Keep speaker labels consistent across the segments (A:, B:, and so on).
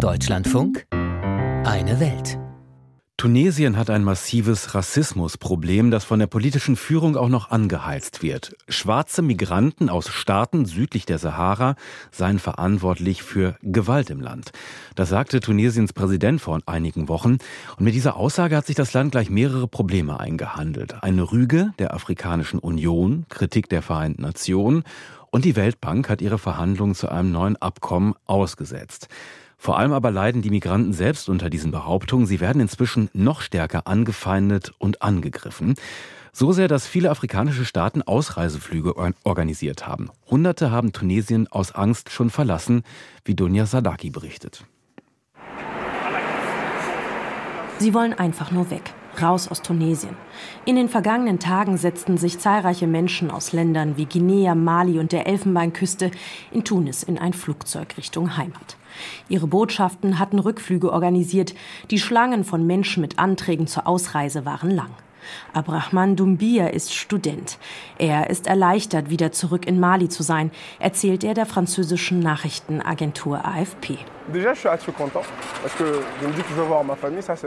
A: Deutschlandfunk Eine Welt.
B: Tunesien hat ein massives Rassismusproblem, das von der politischen Führung auch noch angeheizt wird. Schwarze Migranten aus Staaten südlich der Sahara seien verantwortlich für Gewalt im Land. Das sagte Tunesiens Präsident vor einigen Wochen. Und mit dieser Aussage hat sich das Land gleich mehrere Probleme eingehandelt. Eine Rüge der Afrikanischen Union, Kritik der Vereinten Nationen und die Weltbank hat ihre Verhandlungen zu einem neuen Abkommen ausgesetzt. Vor allem aber leiden die Migranten selbst unter diesen Behauptungen. Sie werden inzwischen noch stärker angefeindet und angegriffen. So sehr, dass viele afrikanische Staaten Ausreiseflüge organisiert haben. Hunderte haben Tunesien aus Angst schon verlassen, wie Dunja Sadaki berichtet.
C: Sie wollen einfach nur weg raus aus Tunesien. In den vergangenen Tagen setzten sich zahlreiche Menschen aus Ländern wie Guinea, Mali und der Elfenbeinküste in Tunis in ein Flugzeug Richtung Heimat. Ihre Botschaften hatten Rückflüge organisiert. Die Schlangen von Menschen mit Anträgen zur Ausreise waren lang. Abrahman Doumbia ist Student. Er ist erleichtert, wieder zurück in Mali zu sein, erzählt er der französischen Nachrichtenagentur AFP.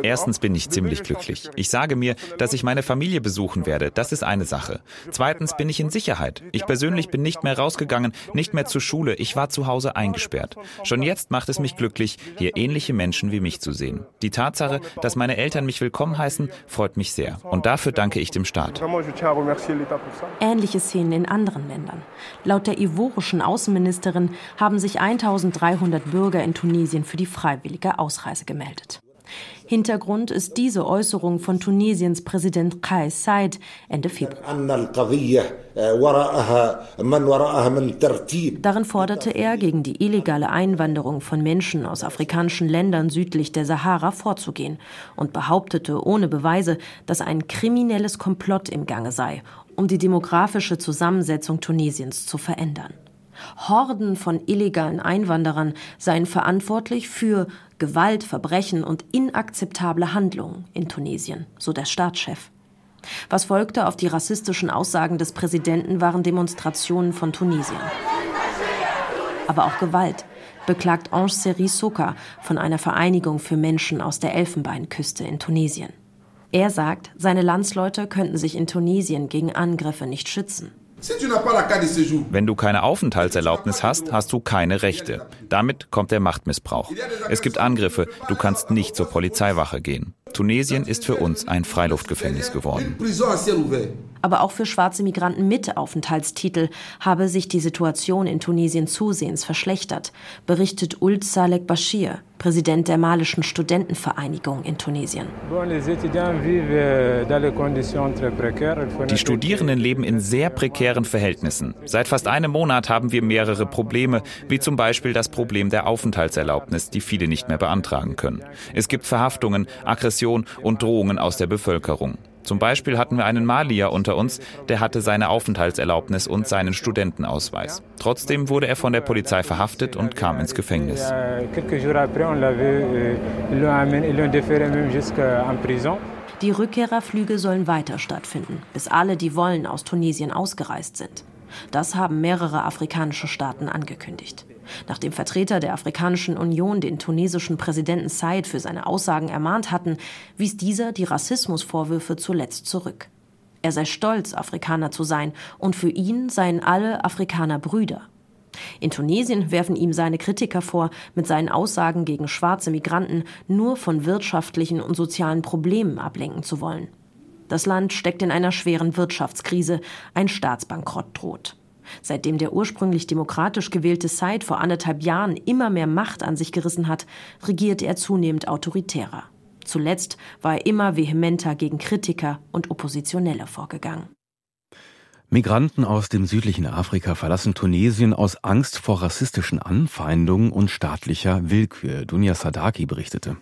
D: Erstens bin ich ziemlich glücklich. Ich sage mir, dass ich meine Familie besuchen werde. Das ist eine Sache. Zweitens bin ich in Sicherheit. Ich persönlich bin nicht mehr rausgegangen, nicht mehr zur Schule. Ich war zu Hause eingesperrt. Schon jetzt macht es mich glücklich, hier ähnliche Menschen wie mich zu sehen. Die Tatsache, dass meine Eltern mich willkommen heißen, freut mich sehr. Und dafür danke ich dem Staat.
C: Ähnliche Szenen in anderen Ländern. Laut der ivorischen Außenministerin haben sich 1300 Bürger in Tunesien Tunesien für die freiwillige Ausreise gemeldet. Hintergrund ist diese Äußerung von Tunesiens Präsident Kais Said Ende Februar. Darin forderte er, gegen die illegale Einwanderung von Menschen aus afrikanischen Ländern südlich der Sahara vorzugehen und behauptete ohne Beweise, dass ein kriminelles Komplott im Gange sei, um die demografische Zusammensetzung Tunesiens zu verändern. Horden von illegalen Einwanderern seien verantwortlich für Gewalt, Verbrechen und inakzeptable Handlungen in Tunesien, so der Staatschef. Was folgte auf die rassistischen Aussagen des Präsidenten waren Demonstrationen von Tunesien. Aber auch Gewalt, beklagt Ange Seri Soka von einer Vereinigung für Menschen aus der Elfenbeinküste in Tunesien. Er sagt, seine Landsleute könnten sich in Tunesien gegen Angriffe nicht schützen.
D: Wenn du keine Aufenthaltserlaubnis hast, hast du keine Rechte. Damit kommt der Machtmissbrauch. Es gibt Angriffe, du kannst nicht zur Polizeiwache gehen. Tunesien ist für uns ein Freiluftgefängnis geworden.
C: Aber auch für schwarze Migranten mit Aufenthaltstitel habe sich die Situation in Tunesien zusehends verschlechtert, berichtet Ult Salek Bashir, Präsident der malischen Studentenvereinigung in Tunesien.
D: Die Studierenden leben in sehr prekären Verhältnissen. Seit fast einem Monat haben wir mehrere Probleme, wie zum Beispiel das Problem der Aufenthaltserlaubnis, die viele nicht mehr beantragen können. Es gibt Verhaftungen, Aggressionen, Repression und Drohungen aus der Bevölkerung. Zum Beispiel hatten wir einen Malier unter uns, der hatte seine Aufenthaltserlaubnis und seinen Studentenausweis. Trotzdem wurde er von der Polizei verhaftet und kam ins Gefängnis.
C: Die Rückkehrerflüge sollen weiter stattfinden, bis alle, die wollen, aus Tunesien ausgereist sind. Das haben mehrere afrikanische Staaten angekündigt. Nachdem Vertreter der Afrikanischen Union den tunesischen Präsidenten Said für seine Aussagen ermahnt hatten, wies dieser die Rassismusvorwürfe zuletzt zurück. Er sei stolz, Afrikaner zu sein, und für ihn seien alle Afrikaner Brüder. In Tunesien werfen ihm seine Kritiker vor, mit seinen Aussagen gegen schwarze Migranten nur von wirtschaftlichen und sozialen Problemen ablenken zu wollen. Das Land steckt in einer schweren Wirtschaftskrise, ein Staatsbankrott droht. Seitdem der ursprünglich demokratisch gewählte Said vor anderthalb Jahren immer mehr Macht an sich gerissen hat, regiert er zunehmend autoritärer. Zuletzt war er immer vehementer gegen Kritiker und Oppositionelle vorgegangen.
B: Migranten aus dem südlichen Afrika verlassen Tunesien aus Angst vor rassistischen Anfeindungen und staatlicher Willkür. Dunja Sadaki berichtete.